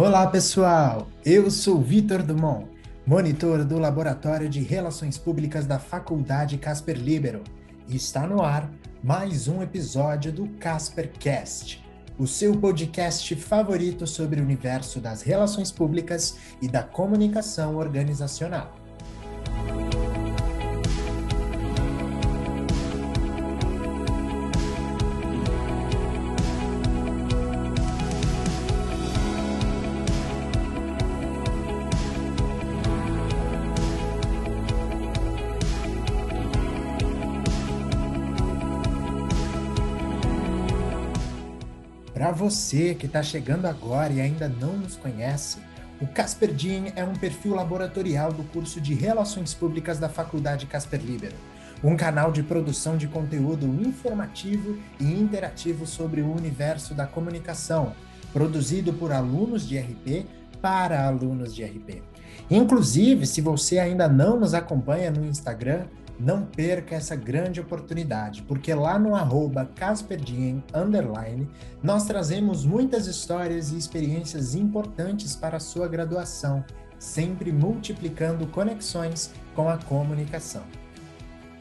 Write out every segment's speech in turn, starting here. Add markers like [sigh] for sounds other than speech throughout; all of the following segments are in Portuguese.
Olá, pessoal! Eu sou Vitor Dumont, monitor do Laboratório de Relações Públicas da Faculdade Casper Libero. E está no ar mais um episódio do CasperCast, o seu podcast favorito sobre o universo das relações públicas e da comunicação organizacional. Para você que está chegando agora e ainda não nos conhece, o Casper Dean é um perfil laboratorial do curso de Relações Públicas da Faculdade Casper Libero, um canal de produção de conteúdo informativo e interativo sobre o universo da comunicação, produzido por alunos de RP para alunos de RP. Inclusive, se você ainda não nos acompanha no Instagram, não perca essa grande oportunidade, porque lá no arroba CasperDien, underline, nós trazemos muitas histórias e experiências importantes para a sua graduação, sempre multiplicando conexões com a comunicação.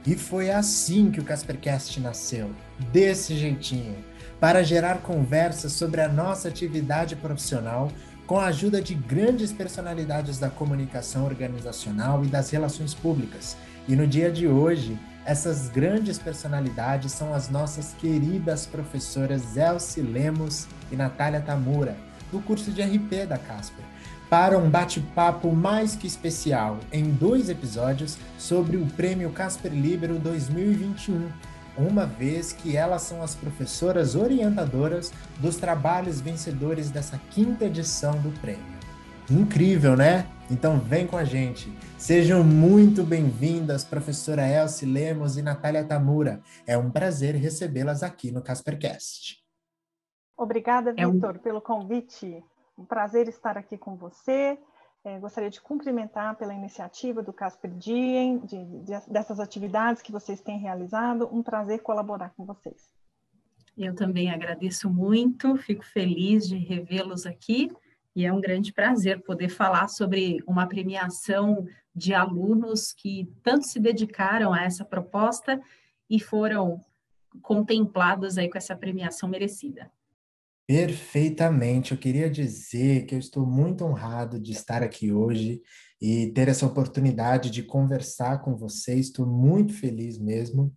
E foi assim que o Caspercast nasceu, desse jeitinho, para gerar conversas sobre a nossa atividade profissional com a ajuda de grandes personalidades da comunicação organizacional e das relações públicas e no dia de hoje, essas grandes personalidades são as nossas queridas professoras Elsie Lemos e Natália Tamura, do curso de RP da Casper, para um bate-papo mais que especial em dois episódios sobre o Prêmio Casper Libero 2021, uma vez que elas são as professoras orientadoras dos trabalhos vencedores dessa quinta edição do prêmio. Incrível, né? Então vem com a gente. Sejam muito bem-vindas, professora Elsie Lemos e Natália Tamura. É um prazer recebê-las aqui no Caspercast. Obrigada, Vitor, é um... pelo convite. Um prazer estar aqui com você. É, gostaria de cumprimentar pela iniciativa do Casper Diem, de, de, dessas atividades que vocês têm realizado. Um prazer colaborar com vocês. Eu também agradeço muito, fico feliz de revê-los aqui e é um grande prazer poder falar sobre uma premiação de alunos que tanto se dedicaram a essa proposta e foram contemplados aí com essa premiação merecida. Perfeitamente. Eu queria dizer que eu estou muito honrado de estar aqui hoje e ter essa oportunidade de conversar com vocês. Estou muito feliz mesmo.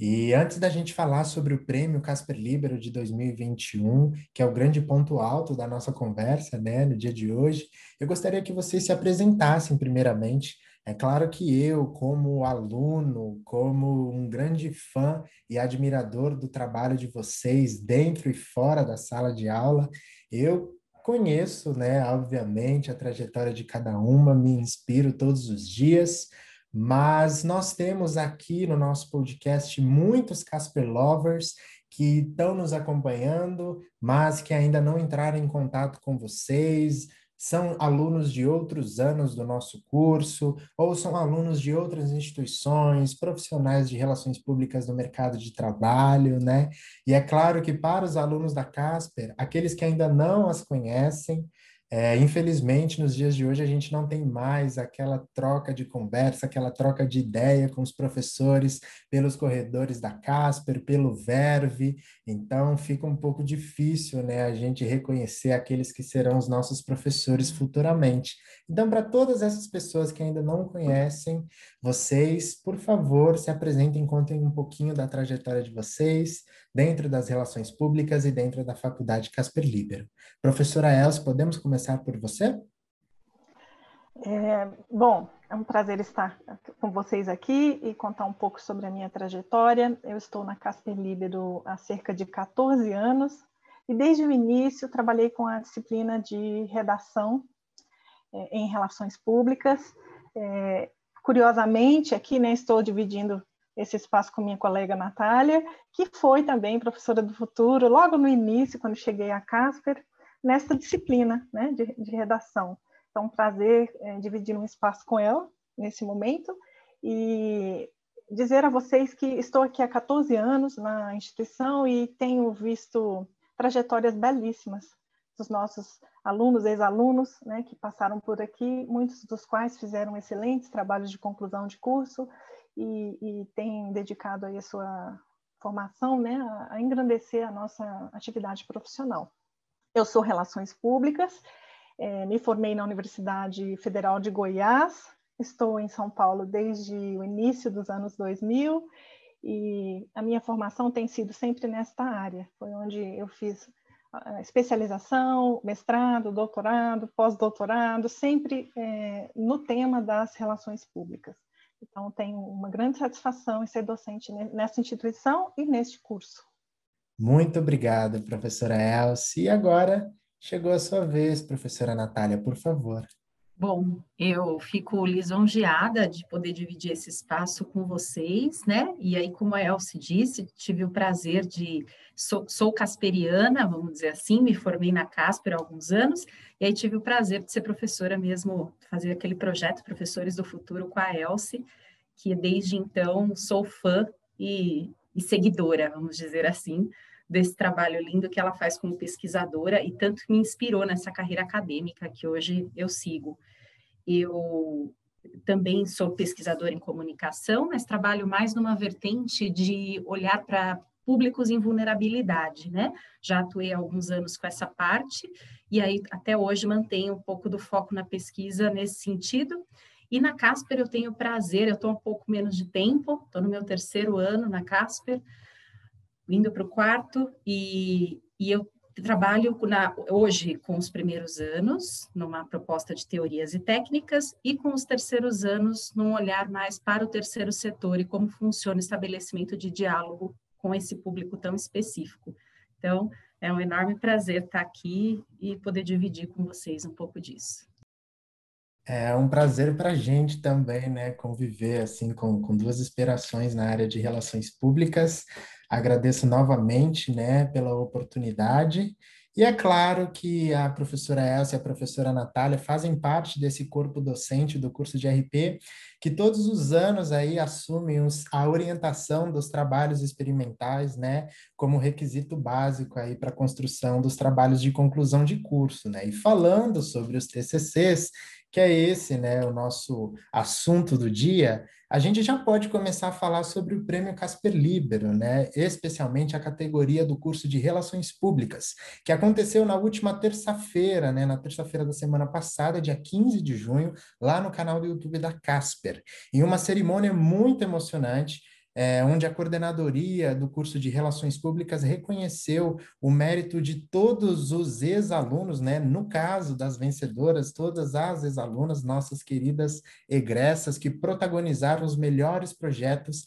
E antes da gente falar sobre o prêmio Casper Libero de 2021, que é o grande ponto alto da nossa conversa, né, no dia de hoje, eu gostaria que vocês se apresentassem primeiramente. É claro que eu, como aluno, como um grande fã e admirador do trabalho de vocês dentro e fora da sala de aula, eu conheço, né, obviamente, a trajetória de cada uma, me inspiro todos os dias. Mas nós temos aqui no nosso podcast muitos Casper Lovers que estão nos acompanhando, mas que ainda não entraram em contato com vocês, são alunos de outros anos do nosso curso, ou são alunos de outras instituições, profissionais de relações públicas no mercado de trabalho, né? E é claro que para os alunos da Casper, aqueles que ainda não as conhecem, é, infelizmente, nos dias de hoje, a gente não tem mais aquela troca de conversa, aquela troca de ideia com os professores pelos corredores da Casper, pelo Verve. Então, fica um pouco difícil né, a gente reconhecer aqueles que serão os nossos professores futuramente. Então, para todas essas pessoas que ainda não conhecem vocês, por favor, se apresentem, contem um pouquinho da trajetória de vocês dentro das relações públicas e dentro da Faculdade Casper Libero. Professora Elsa, podemos começar por você? É, bom, é um prazer estar com vocês aqui e contar um pouco sobre a minha trajetória. Eu estou na Casper Libero há cerca de 14 anos e desde o início trabalhei com a disciplina de redação é, em relações públicas. É, curiosamente, aqui né, estou dividindo esse espaço com minha colega Natália, que foi também professora do futuro, logo no início, quando cheguei a Casper, nessa disciplina né, de, de redação. Então, um prazer é, dividir um espaço com ela nesse momento e dizer a vocês que estou aqui há 14 anos na instituição e tenho visto trajetórias belíssimas dos nossos alunos, ex-alunos, né, que passaram por aqui, muitos dos quais fizeram excelentes trabalhos de conclusão de curso e, e têm dedicado aí a sua formação né, a engrandecer a nossa atividade profissional. Eu sou Relações Públicas, é, me formei na Universidade Federal de Goiás, estou em São Paulo desde o início dos anos 2000 e a minha formação tem sido sempre nesta área. Foi onde eu fiz especialização, mestrado, doutorado, pós-doutorado, sempre é, no tema das relações públicas. Então, tenho uma grande satisfação em ser docente nessa instituição e neste curso. Muito obrigado, professora Elsie. E agora chegou a sua vez, professora Natália, por favor. Bom, eu fico lisonjeada de poder dividir esse espaço com vocês, né? E aí, como a Elce disse, tive o prazer de. Sou, sou casperiana, vamos dizer assim, me formei na Casper há alguns anos, e aí tive o prazer de ser professora mesmo, fazer aquele projeto Professores do Futuro com a Elce, que desde então sou fã e, e seguidora, vamos dizer assim, desse trabalho lindo que ela faz como pesquisadora e tanto me inspirou nessa carreira acadêmica que hoje eu sigo. Eu também sou pesquisadora em comunicação, mas trabalho mais numa vertente de olhar para públicos em vulnerabilidade, né? Já atuei há alguns anos com essa parte, e aí até hoje mantenho um pouco do foco na pesquisa nesse sentido. E na Casper eu tenho prazer, eu estou um pouco menos de tempo, estou no meu terceiro ano na Casper, indo para o quarto, e, e eu trabalho na, hoje com os primeiros anos, numa proposta de teorias e técnicas, e com os terceiros anos, num olhar mais para o terceiro setor e como funciona o estabelecimento de diálogo com esse público tão específico. Então, é um enorme prazer estar aqui e poder dividir com vocês um pouco disso. É um prazer para a gente também, né, conviver assim com, com duas inspirações na área de relações públicas. Agradeço novamente, né, pela oportunidade. E é claro que a professora Elsa e a professora Natália fazem parte desse corpo docente do curso de RP, que todos os anos aí assumem os, a orientação dos trabalhos experimentais, né, como requisito básico aí para a construção dos trabalhos de conclusão de curso, né? E falando sobre os TCCs, que é esse, né, o nosso assunto do dia, a gente já pode começar a falar sobre o Prêmio Casper Libero, né, especialmente a categoria do curso de Relações Públicas, que aconteceu na última terça-feira, né, na terça-feira da semana passada, dia 15 de junho, lá no canal do YouTube da Casper, em uma cerimônia muito emocionante, é, onde a coordenadoria do curso de Relações Públicas reconheceu o mérito de todos os ex-alunos, né? no caso das vencedoras, todas as ex-alunas, nossas queridas egressas, que protagonizaram os melhores projetos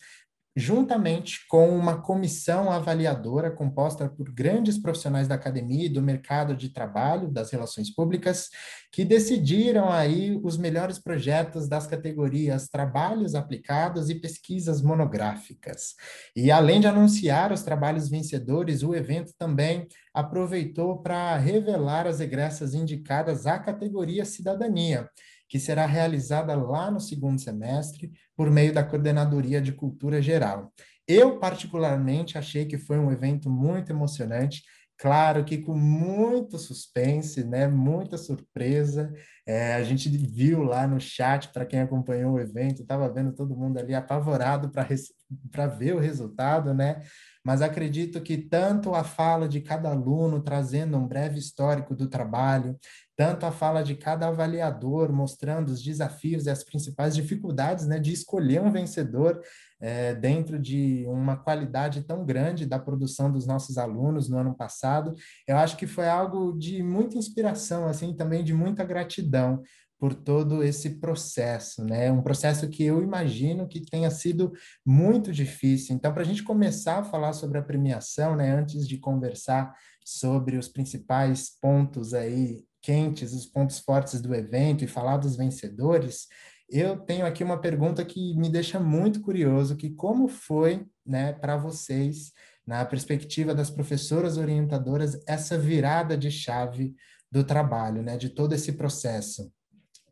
juntamente com uma comissão avaliadora composta por grandes profissionais da academia e do mercado de trabalho, das relações públicas, que decidiram aí os melhores projetos das categorias trabalhos aplicados e pesquisas monográficas. E além de anunciar os trabalhos vencedores, o evento também aproveitou para revelar as egressas indicadas à categoria cidadania que será realizada lá no segundo semestre por meio da Coordenadoria de Cultura Geral. Eu, particularmente, achei que foi um evento muito emocionante, claro que com muito suspense, né? muita surpresa. É, a gente viu lá no chat, para quem acompanhou o evento, estava vendo todo mundo ali apavorado para ver o resultado, né? Mas acredito que tanto a fala de cada aluno, trazendo um breve histórico do trabalho, tanto a fala de cada avaliador, mostrando os desafios e as principais dificuldades né, de escolher um vencedor é, dentro de uma qualidade tão grande da produção dos nossos alunos no ano passado, eu acho que foi algo de muita inspiração, assim, também de muita gratidão por todo esse processo, né? Um processo que eu imagino que tenha sido muito difícil. Então, para a gente começar a falar sobre a premiação, né? Antes de conversar sobre os principais pontos aí quentes, os pontos fortes do evento e falar dos vencedores, eu tenho aqui uma pergunta que me deixa muito curioso, que como foi, né, para vocês, na perspectiva das professoras orientadoras, essa virada de chave do trabalho, né, de todo esse processo?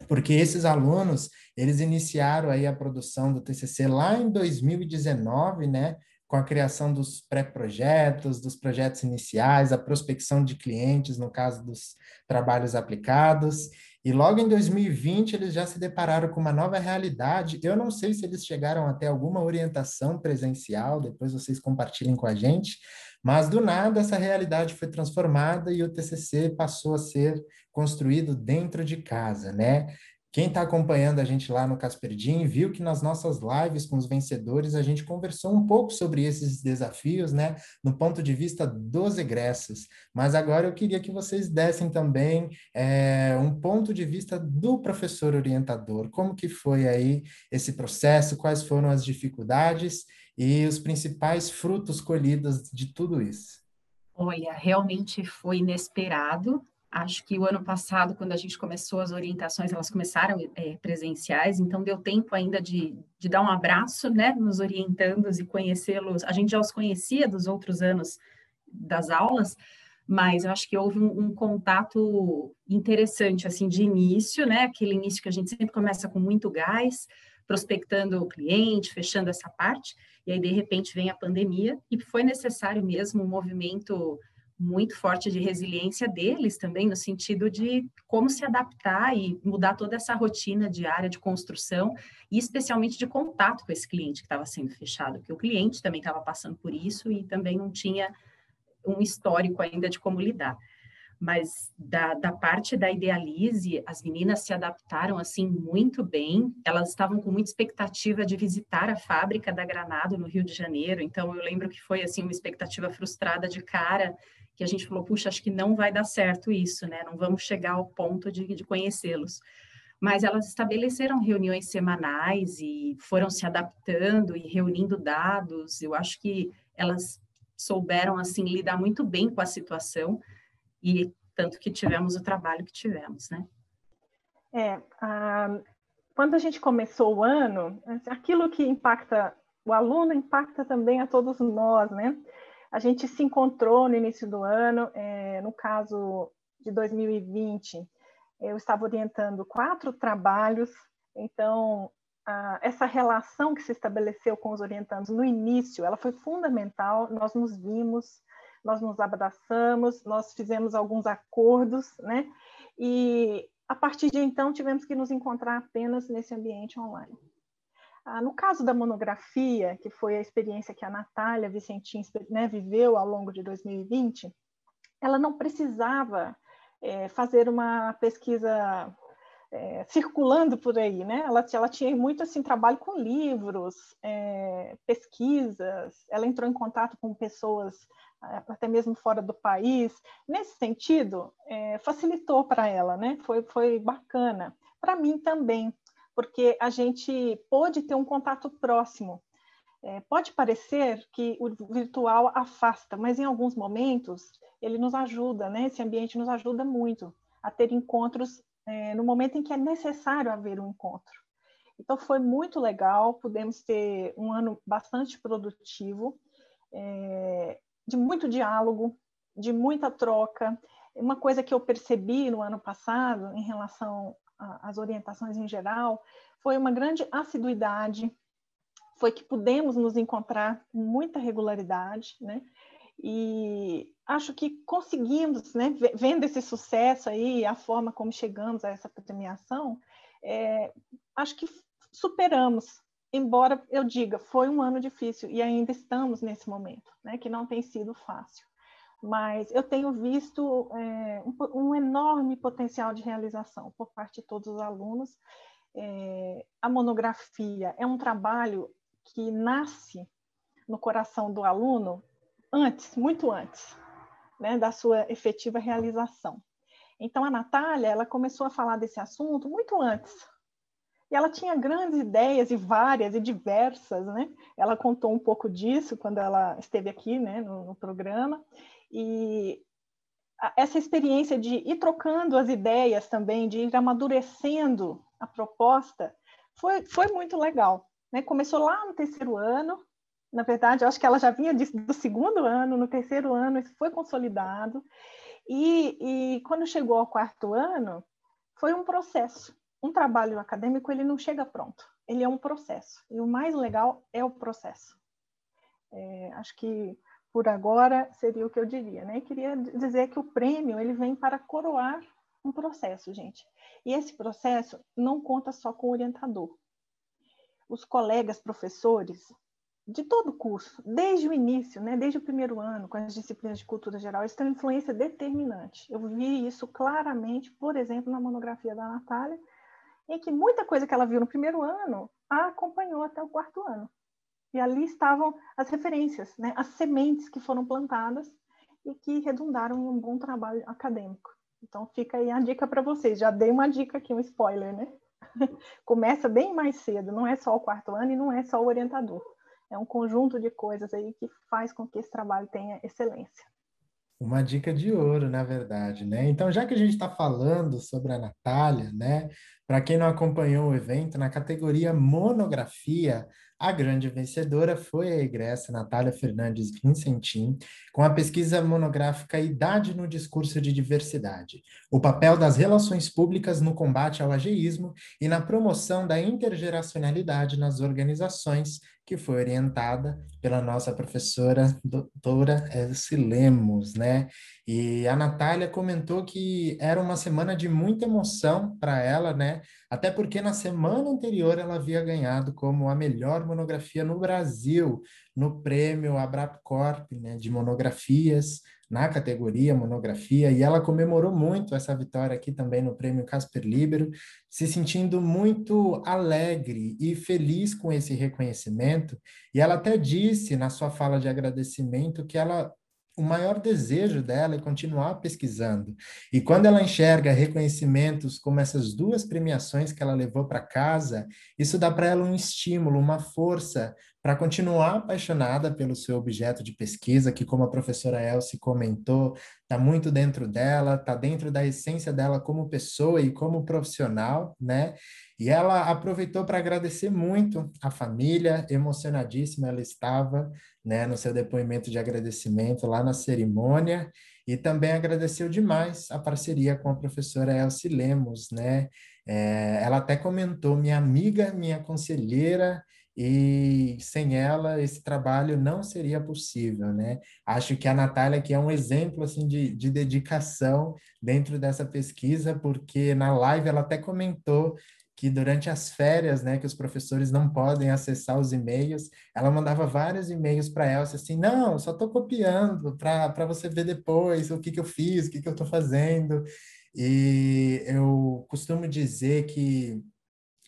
Porque esses alunos, eles iniciaram aí a produção do TCC lá em 2019, né, com a criação dos pré-projetos, dos projetos iniciais, a prospecção de clientes, no caso dos trabalhos aplicados. E logo em 2020 eles já se depararam com uma nova realidade. Eu não sei se eles chegaram até alguma orientação presencial, depois vocês compartilhem com a gente, mas do nada essa realidade foi transformada e o TCC passou a ser construído dentro de casa, né? Quem está acompanhando a gente lá no Casperdim viu que nas nossas lives com os vencedores a gente conversou um pouco sobre esses desafios, né, no ponto de vista dos egressos. Mas agora eu queria que vocês dessem também é, um ponto de vista do professor orientador. Como que foi aí esse processo? Quais foram as dificuldades e os principais frutos colhidos de tudo isso? Olha, realmente foi inesperado Acho que o ano passado, quando a gente começou as orientações, elas começaram é, presenciais, então deu tempo ainda de, de dar um abraço, né, nos orientandos e conhecê-los. A gente já os conhecia dos outros anos das aulas, mas eu acho que houve um, um, contato interessante, assim, de início, né, aquele início que a gente sempre começa com muito gás, prospectando o cliente, fechando essa parte, e aí, de repente, vem a pandemia, e foi necessário mesmo um movimento muito forte de resiliência deles também, no sentido de como se adaptar e mudar toda essa rotina diária de construção e especialmente de contato com esse cliente que estava sendo fechado, porque o cliente também estava passando por isso e também não tinha um histórico ainda de como lidar. Mas da, da parte da Idealize, as meninas se adaptaram assim muito bem. Elas estavam com muita expectativa de visitar a fábrica da Granado no Rio de Janeiro. Então eu lembro que foi assim uma expectativa frustrada de cara que a gente falou, puxa, acho que não vai dar certo isso, né? Não vamos chegar ao ponto de, de conhecê-los. Mas elas estabeleceram reuniões semanais e foram se adaptando e reunindo dados. Eu acho que elas souberam assim lidar muito bem com a situação e tanto que tivemos o trabalho que tivemos, né? É, quando a gente começou o ano, aquilo que impacta o aluno impacta também a todos nós, né? A gente se encontrou no início do ano, é, no caso de 2020, eu estava orientando quatro trabalhos, então a, essa relação que se estabeleceu com os orientandos no início, ela foi fundamental, nós nos vimos, nós nos abraçamos, nós fizemos alguns acordos, né? E a partir de então tivemos que nos encontrar apenas nesse ambiente online. Ah, no caso da monografia, que foi a experiência que a Natália Vicentim né, viveu ao longo de 2020, ela não precisava é, fazer uma pesquisa é, circulando por aí, né? Ela, ela tinha muito assim trabalho com livros, é, pesquisas. Ela entrou em contato com pessoas até mesmo fora do país. Nesse sentido, é, facilitou para ela, né? Foi foi bacana. Para mim também, porque a gente pôde ter um contato próximo. Pode parecer que o virtual afasta, mas em alguns momentos ele nos ajuda, né? Esse ambiente nos ajuda muito a ter encontros é, no momento em que é necessário haver um encontro. Então foi muito legal, pudemos ter um ano bastante produtivo, é, de muito diálogo, de muita troca. Uma coisa que eu percebi no ano passado em relação as orientações em geral, foi uma grande assiduidade, foi que pudemos nos encontrar com muita regularidade, né? E acho que conseguimos, né, vendo esse sucesso aí, a forma como chegamos a essa premiação, é, acho que superamos, embora eu diga, foi um ano difícil e ainda estamos nesse momento, né, que não tem sido fácil. Mas eu tenho visto é, um, um, enorme potencial de realização por parte de todos os alunos. É, a monografia é um trabalho que nasce no coração do aluno antes, muito antes, né, da sua efetiva realização. Então, a Natália, ela começou a falar desse assunto muito antes. E ela tinha grandes ideias, e várias, e diversas, né? Ela contou um pouco disso quando ela esteve aqui, né, no, no programa. E essa experiência de ir trocando as ideias também, de ir amadurecendo a proposta, foi, foi muito legal. Né? Começou lá no terceiro ano, na verdade, eu acho que ela já vinha do segundo ano, no terceiro ano isso foi consolidado, e, e quando chegou ao quarto ano, foi um processo. Um trabalho acadêmico, ele não chega pronto, ele é um processo, e o mais legal é o processo É, acho que por agora seria o que eu diria, né? queria dizer que o prêmio ele vem para coroar um processo, gente. E esse processo não conta só com o orientador. Os colegas professores de todo o curso, desde o início, né, desde o primeiro ano, com as disciplinas de cultura geral, eles têm uma influência determinante. Eu vi isso claramente, por exemplo, na monografia da Natália, em que muita coisa que ela viu no primeiro ano a acompanhou até o quarto ano. E ali estavam as referências, né, as sementes que foram plantadas e que redundaram em um bom trabalho acadêmico. Então fica aí a dica para vocês. Já dei uma dica aqui, um spoiler, né? [laughs] Começa bem mais cedo, não é só o quarto ano e não é só o orientador. É um conjunto de coisas aí que faz com que esse trabalho tenha excelência. Uma dica de ouro, na verdade, né? Então, já que a gente está falando sobre a Natália, né? Para quem não acompanhou o evento, na categoria monografia, a grande vencedora foi a egressa Natália Fernandes Vincentim, com a pesquisa monográfica Idade no Discurso de Diversidade, o papel das relações públicas no combate ao ageísmo e na promoção da intergeracionalidade nas organizações, que foi orientada pela nossa professora doutora Elsie Lemos, né? E a Natália comentou que era uma semana de muita emoção para ela, né? Até porque na semana anterior ela havia ganhado como a melhor monografia no Brasil, no prêmio Abrapcorp, né, de monografias, na categoria monografia, e ela comemorou muito essa vitória aqui também no prêmio Casper Libero, se sentindo muito alegre e feliz com esse reconhecimento, e ela até disse na sua fala de agradecimento que ela o maior desejo dela é continuar pesquisando. E quando ela enxerga reconhecimentos como essas duas premiações que ela levou para casa, isso dá para ela um estímulo, uma força para continuar apaixonada pelo seu objeto de pesquisa, que, como a professora Elsie comentou, está muito dentro dela, está dentro da essência dela como pessoa e como profissional, né? E ela aproveitou para agradecer muito a família, emocionadíssima ela estava, né, no seu depoimento de agradecimento lá na cerimônia, e também agradeceu demais a parceria com a professora Elsie Lemos, né? É, ela até comentou, minha amiga, minha conselheira, e sem ela esse trabalho não seria possível, né? Acho que a Natália aqui é um exemplo assim de, de dedicação dentro dessa pesquisa, porque na live ela até comentou que durante as férias, né, que os professores não podem acessar os e-mails, ela mandava vários e-mails para Elsa assim, não, só estou copiando para você ver depois o que, que eu fiz, o que, que eu estou fazendo. E eu costumo dizer que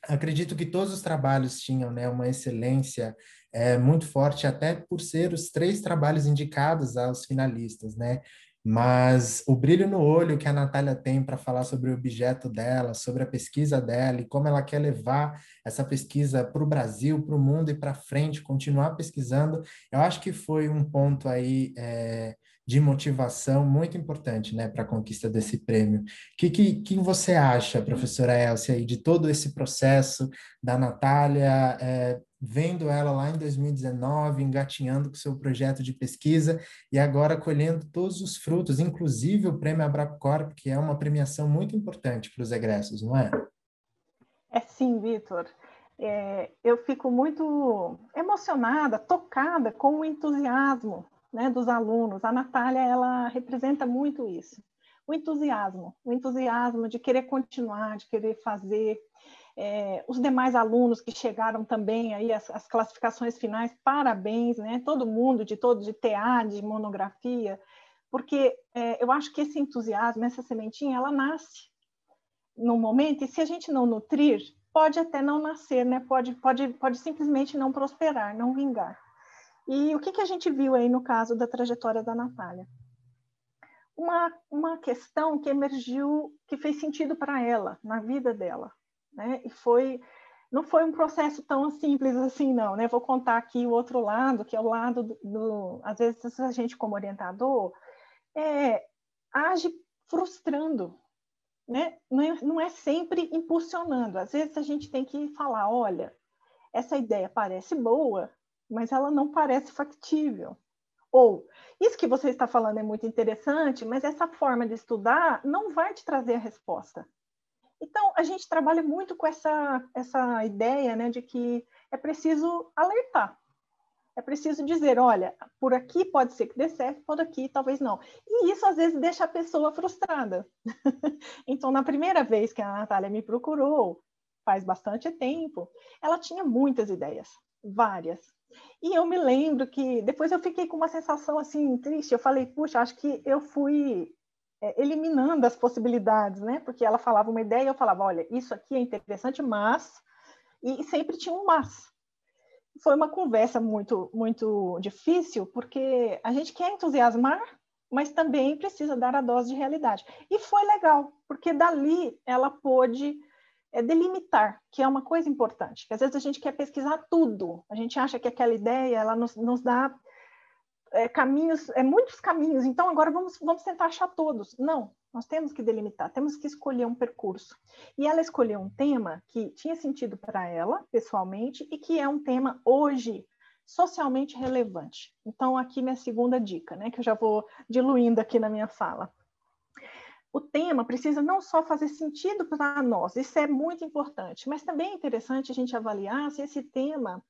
acredito que todos os trabalhos tinham né, uma excelência é, muito forte, até por ser os três trabalhos indicados aos finalistas, né? Mas o brilho no olho que a Natália tem para falar sobre o objeto dela, sobre a pesquisa dela e como ela quer levar essa pesquisa para o Brasil, para o mundo e para frente, continuar pesquisando, eu acho que foi um ponto aí é, de motivação muito importante né, para a conquista desse prêmio. O que, que, que, você acha, professora Elcia, aí, de todo esse processo da Natália? É, vendo ela lá em 2019, engatinhando com seu projeto de pesquisa e agora colhendo todos os frutos, inclusive o Prêmio Abracorp, que é uma premiação muito importante para os egressos, não é? É sim, Vitor. É, eu fico muito emocionada, tocada com o entusiasmo né, dos alunos. A Natália, ela representa muito isso. O entusiasmo, o entusiasmo de querer continuar, de querer fazer, é, os demais alunos que chegaram também aí as, as, classificações finais, parabéns, né? Todo mundo de todo de TA, de monografia, porque é, eu acho que esse entusiasmo, essa sementinha, ela nasce no momento e se a gente não nutrir, pode até não nascer, né? Pode, pode, pode simplesmente não prosperar, não vingar. E o que, que a gente viu aí no caso da trajetória da Natália? Uma, uma questão que emergiu, que fez sentido para ela, na vida dela, né? E foi não foi um processo tão simples assim, não, né? Vou contar aqui o outro lado, que é o lado do, do às vezes a gente como orientador é, age frustrando, né? Não é, não é sempre impulsionando. Às vezes a gente tem que falar, olha, essa ideia parece boa, mas ela não parece factível. Ou, isso que você está falando é muito interessante, mas essa forma de estudar não vai te trazer a resposta. Então, a gente trabalha muito com essa, essa ideia né, de que é preciso alertar. É preciso dizer, olha, por aqui pode ser que dê certo, por aqui talvez não. E isso às vezes deixa a pessoa frustrada. [laughs] então, na primeira vez que a Natália me procurou, faz bastante tempo, ela tinha muitas ideias, várias. E eu me lembro que depois eu fiquei com uma sensação assim triste. Eu falei, puxa, acho que eu fui é, eliminando as possibilidades, né? Porque ela falava uma ideia e eu falava, olha, isso aqui é interessante, mas e sempre tinha um mas. Foi uma conversa muito muito difícil porque a gente quer entusiasmar, mas também precisa dar a dose de realidade. E foi legal, porque dali ela pôde é delimitar, que é uma coisa importante, que às vezes a gente quer pesquisar tudo, a gente acha que aquela ideia ela nos, nos dá é, caminhos, é, muitos caminhos, então agora vamos, vamos tentar achar todos. Não, nós temos que delimitar, temos que escolher um percurso. E ela escolheu um tema que tinha sentido para ela, pessoalmente, e que é um tema hoje socialmente relevante. Então, aqui minha segunda dica, né, que eu já vou diluindo aqui na minha fala o tema precisa não só fazer sentido para nós, isso é muito importante, mas também é interessante a gente avaliar se esse tema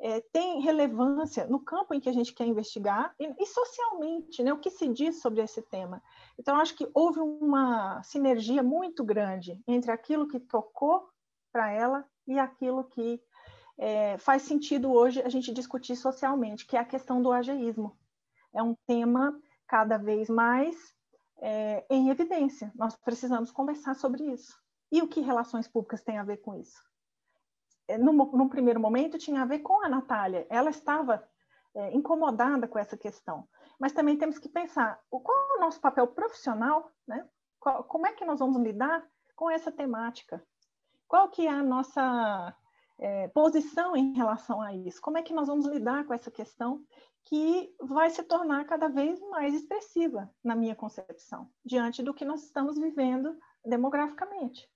é, tem relevância no campo em que a gente quer investigar e, e, socialmente, né, o que se diz sobre esse tema. Então, acho que houve uma sinergia muito grande entre aquilo que tocou para ela e aquilo que é, faz sentido hoje a gente discutir socialmente, que é a questão do ageísmo. É um tema cada vez mais é, em evidência. Nós precisamos conversar sobre isso. E o que relações públicas tem a ver com isso? É, num, num primeiro momento, tinha a ver com a Natália. Ela estava é, incomodada com essa questão. Mas também temos que pensar o, qual é o nosso papel profissional, né? Qual, como é que nós vamos lidar com essa temática? Qual que é a nossa é, posição em relação a isso? Como é que nós vamos lidar com essa questão que vai se tornar cada vez mais expressiva, na minha concepção, diante do que nós estamos vivendo demograficamente.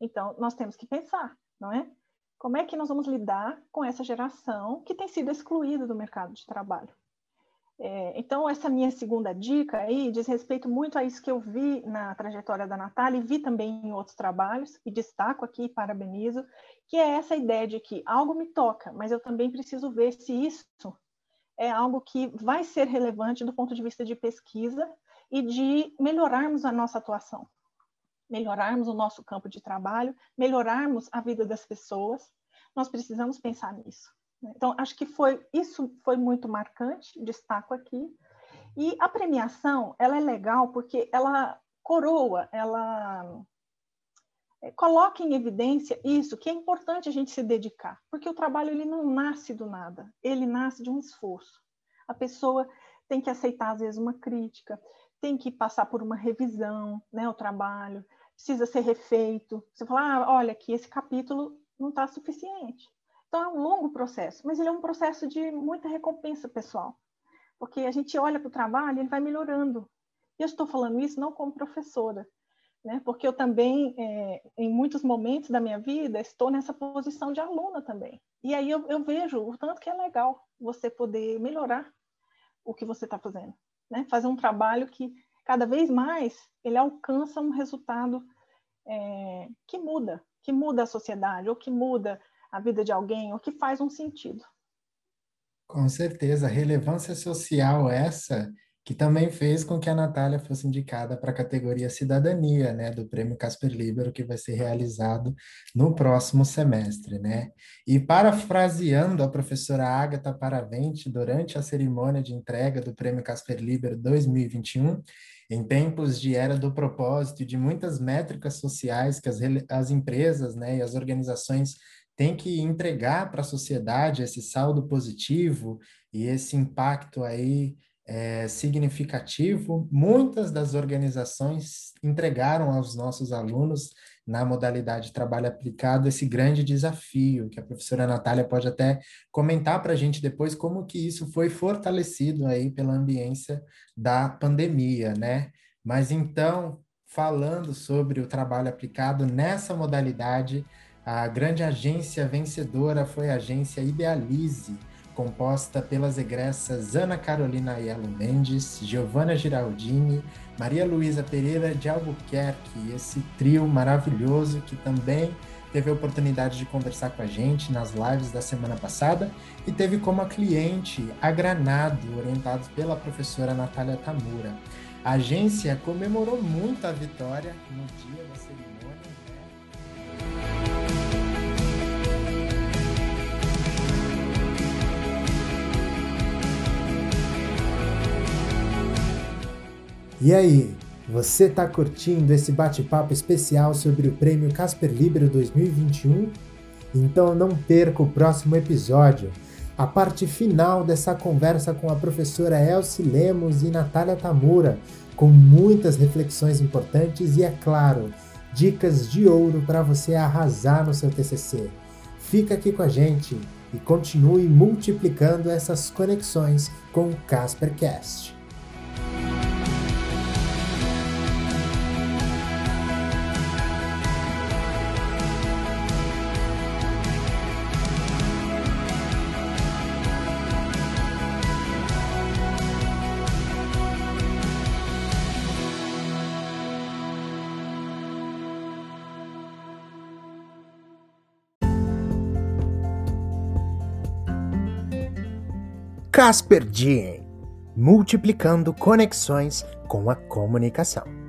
Então, nós temos que pensar, não é? Como é que nós vamos lidar com essa geração que tem sido excluída do mercado de trabalho? É, então, essa minha segunda dica aí diz respeito muito a isso que eu vi na trajetória da Natália e vi também em outros trabalhos, e destaco aqui e parabenizo, que é essa ideia de que algo me toca, mas eu também preciso ver se isso é algo que vai ser relevante do ponto de vista de pesquisa e de melhorarmos a nossa atuação, melhorarmos o nosso campo de trabalho, melhorarmos a vida das pessoas. Nós precisamos pensar nisso. Né? Então, acho que foi isso foi muito marcante, destaco aqui. E a premiação, ela é legal porque ela coroa, ela é, coloca em evidência isso, que é importante a gente se dedicar, porque o trabalho ele não nasce do nada, ele nasce de um esforço. A pessoa tem que aceitar, às vezes, uma crítica, tem que passar por uma revisão, né, o trabalho, precisa ser refeito. Você fala, ah, olha, aqui esse capítulo não está suficiente. Então, é um longo processo, mas ele é um processo de muita recompensa pessoal, porque a gente olha para o trabalho e ele vai melhorando. E eu estou falando isso não como professora, né? Porque eu também, é, em muitos momentos da minha vida, estou nessa posição de aluna também. E aí eu, eu vejo o tanto que é legal você poder melhorar o que você está fazendo, né? Fazer um trabalho que cada vez mais ele alcança um resultado é, que muda, que muda a sociedade, ou que muda a vida de alguém, ou que faz um sentido. Com certeza, relevância social essa que também fez com que a Natália fosse indicada para a categoria Cidadania, né, do Prêmio Casper Libero, que vai ser realizado no próximo semestre, né? E parafraseando a professora Agatha Paravente durante a cerimônia de entrega do Prêmio Casper Libero 2021, em tempos de era do propósito e de muitas métricas sociais que as, as empresas, né, e as organizações têm que entregar para a sociedade esse saldo positivo e esse impacto aí é, significativo. Muitas das organizações entregaram aos nossos alunos, na modalidade trabalho aplicado, esse grande desafio, que a professora Natália pode até comentar para a gente depois como que isso foi fortalecido aí pela ambiência da pandemia, né? Mas então, falando sobre o trabalho aplicado nessa modalidade, a grande agência vencedora foi a agência Idealize, composta pelas egressas Ana Carolina Aiello Mendes, Giovanna Giraldini, Maria Luísa Pereira de Albuquerque, esse trio maravilhoso que também teve a oportunidade de conversar com a gente nas lives da semana passada e teve como cliente a Granado, orientados pela professora Natália Tamura. A agência comemorou muito a vitória no dia da cerimônia. E aí, você está curtindo esse bate-papo especial sobre o Prêmio Casper Libero 2021? Então não perca o próximo episódio, a parte final dessa conversa com a professora Elsie Lemos e Natália Tamura, com muitas reflexões importantes e, é claro, dicas de ouro para você arrasar no seu TCC. Fica aqui com a gente e continue multiplicando essas conexões com o CasperCast. Casper Diem, multiplicando conexões com a comunicação.